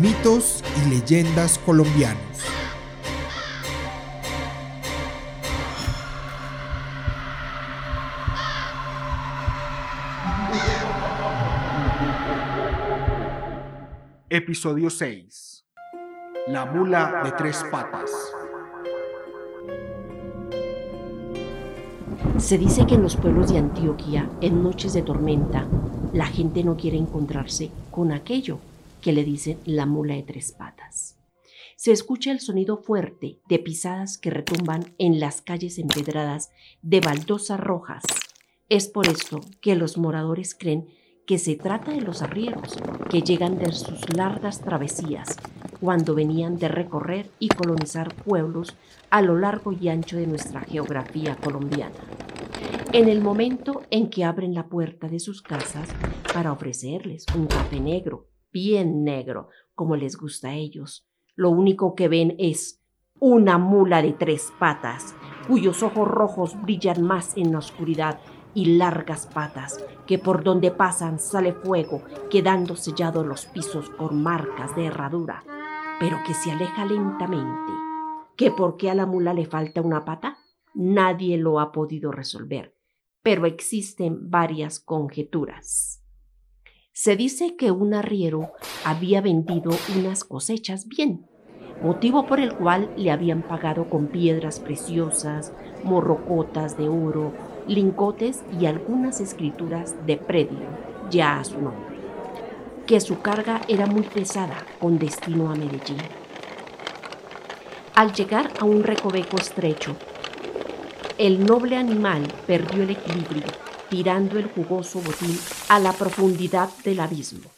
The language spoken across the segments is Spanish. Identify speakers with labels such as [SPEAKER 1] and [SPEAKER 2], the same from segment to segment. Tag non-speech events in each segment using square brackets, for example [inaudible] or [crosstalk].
[SPEAKER 1] Mitos y leyendas colombianos. Episodio 6. La mula de tres patas.
[SPEAKER 2] Se dice que en los pueblos de Antioquia, en noches de tormenta, la gente no quiere encontrarse con aquello que le dicen la mula de tres patas. Se escucha el sonido fuerte de pisadas que retumban en las calles empedradas de baldosas rojas. Es por esto que los moradores creen que se trata de los arrieros que llegan de sus largas travesías cuando venían de recorrer y colonizar pueblos a lo largo y ancho de nuestra geografía colombiana. En el momento en que abren la puerta de sus casas para ofrecerles un café negro, bien negro, como les gusta a ellos. Lo único que ven es una mula de tres patas, cuyos ojos rojos brillan más en la oscuridad y largas patas, que por donde pasan sale fuego, quedando sellados los pisos con marcas de herradura, pero que se aleja lentamente. ¿Que por qué a la mula le falta una pata? Nadie lo ha podido resolver, pero existen varias conjeturas. Se dice que un arriero había vendido unas cosechas bien, motivo por el cual le habían pagado con piedras preciosas, morrocotas de oro, lingotes y algunas escrituras de predio, ya a su nombre, que su carga era muy pesada con destino a Medellín. Al llegar a un recoveco estrecho, el noble animal perdió el equilibrio tirando el jugoso botín a la profundidad del abismo.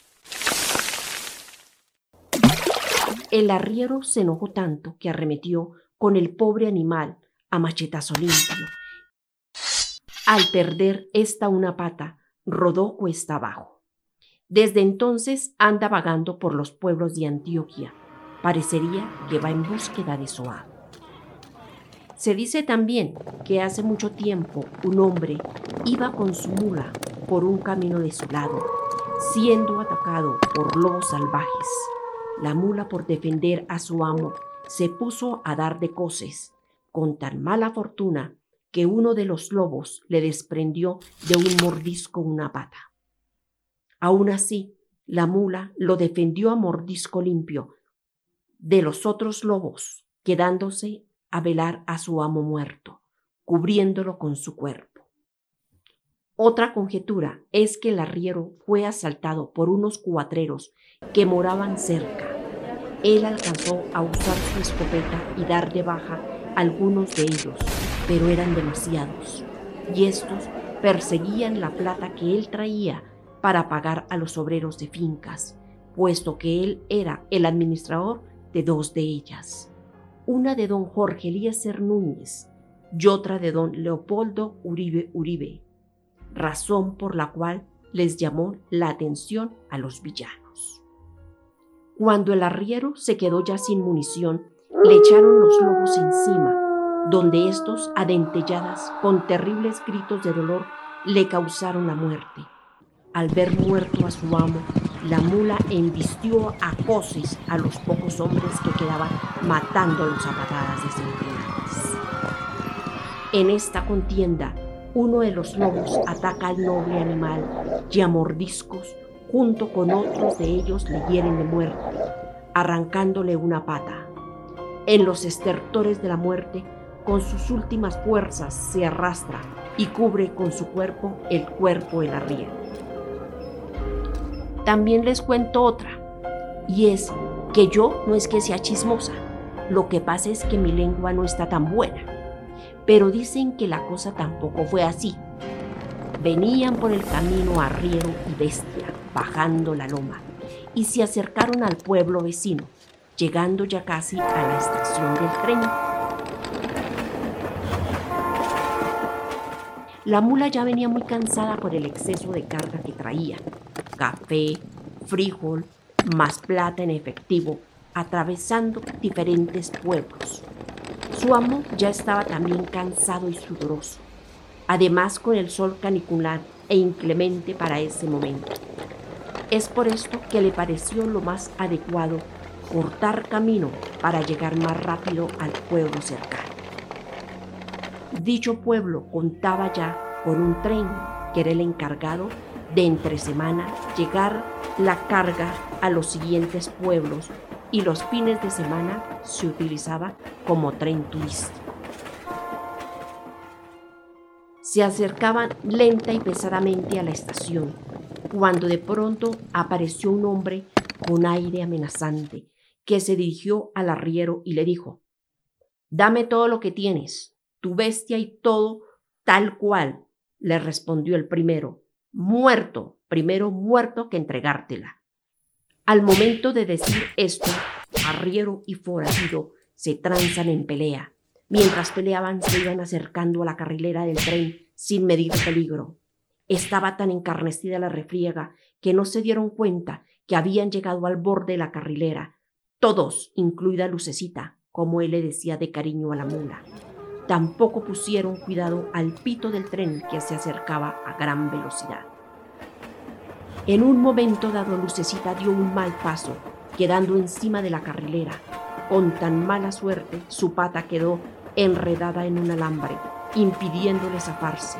[SPEAKER 2] El arriero se enojó tanto que arremetió con el pobre animal a machetazo limpio. Al perder esta una pata, rodó cuesta abajo. Desde entonces anda vagando por los pueblos de Antioquia. Parecería que va en búsqueda de amo. Se dice también que hace mucho tiempo un hombre iba con su mula por un camino desolado, siendo atacado por lobos salvajes. La mula, por defender a su amo, se puso a dar de coces, con tan mala fortuna que uno de los lobos le desprendió de un mordisco una pata. Aún así, la mula lo defendió a mordisco limpio de los otros lobos, quedándose a velar a su amo muerto, cubriéndolo con su cuerpo. Otra conjetura es que el arriero fue asaltado por unos cuatreros que moraban cerca. Él alcanzó a usar su escopeta y dar de baja a algunos de ellos, pero eran demasiados, y estos perseguían la plata que él traía para pagar a los obreros de fincas, puesto que él era el administrador de dos de ellas una de don Jorge Eliezer Núñez y otra de don Leopoldo Uribe Uribe, razón por la cual les llamó la atención a los villanos. Cuando el arriero se quedó ya sin munición, le echaron los lobos encima, donde estos, adentelladas, con terribles gritos de dolor, le causaron la muerte. Al ver muerto a su amo, la mula embistió a coces a los hombres que quedaban matándolos a patadas desenfrenadas. En esta contienda, uno de los lobos ataca al noble animal y a mordiscos, junto con otros de ellos le hieren de muerte, arrancándole una pata. En los estertores de la muerte, con sus últimas fuerzas se arrastra y cubre con su cuerpo el cuerpo del arriero. También les cuento otra, y es que yo no es que sea chismosa, lo que pasa es que mi lengua no está tan buena. Pero dicen que la cosa tampoco fue así. Venían por el camino arriero y bestia, bajando la loma, y se acercaron al pueblo vecino, llegando ya casi a la estación del tren. La mula ya venía muy cansada por el exceso de carga que traía. Café, frijol, más plata en efectivo, atravesando diferentes pueblos. Su amo ya estaba también cansado y sudoroso, además con el sol canicular e inclemente para ese momento. Es por esto que le pareció lo más adecuado cortar camino para llegar más rápido al pueblo cercano. Dicho pueblo contaba ya con un tren que era el encargado de entre semana llegar la carga a los siguientes pueblos y los fines de semana se utilizaba como tren turístico. Se acercaban lenta y pesadamente a la estación, cuando de pronto apareció un hombre con aire amenazante que se dirigió al arriero y le dijo, Dame todo lo que tienes, tu bestia y todo tal cual, le respondió el primero, muerto, primero muerto que entregártela. Al momento de decir esto, arriero y forajido se tranzan en pelea. Mientras peleaban se iban acercando a la carrilera del tren sin medir peligro. Estaba tan encarnecida la refriega que no se dieron cuenta que habían llegado al borde de la carrilera, todos, incluida Lucecita, como él le decía de cariño a la mula. Tampoco pusieron cuidado al pito del tren que se acercaba a gran velocidad. En un momento dado, Lucecita dio un mal paso, quedando encima de la carrilera. Con tan mala suerte, su pata quedó enredada en un alambre, impidiéndole zafarse.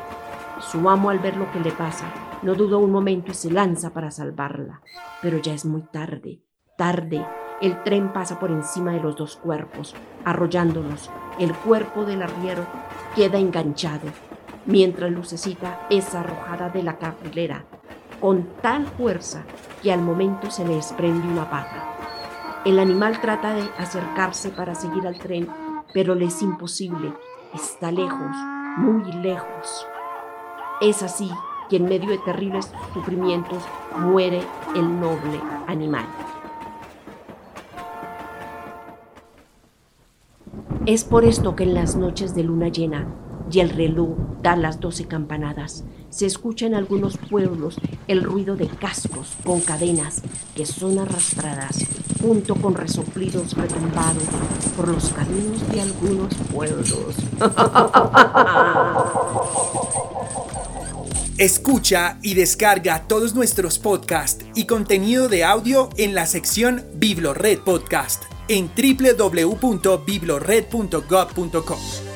[SPEAKER 2] Su amo, al ver lo que le pasa, no dudó un momento y se lanza para salvarla. Pero ya es muy tarde, tarde. El tren pasa por encima de los dos cuerpos, arrollándolos. El cuerpo del arriero queda enganchado, mientras Lucecita es arrojada de la carrilera con tal fuerza que al momento se le desprende una pata. El animal trata de acercarse para seguir al tren, pero le es imposible. Está lejos, muy lejos. Es así que en medio de terribles sufrimientos muere el noble animal. Es por esto que en las noches de luna llena y el reloj da las doce campanadas, se escucha en algunos pueblos el ruido de cascos con cadenas que son arrastradas junto con resoplidos retumbados por los caminos de algunos pueblos. [laughs]
[SPEAKER 3] Escucha y descarga todos nuestros podcasts y contenido de audio en la sección Biblored Podcast en www.biblored.gov.com.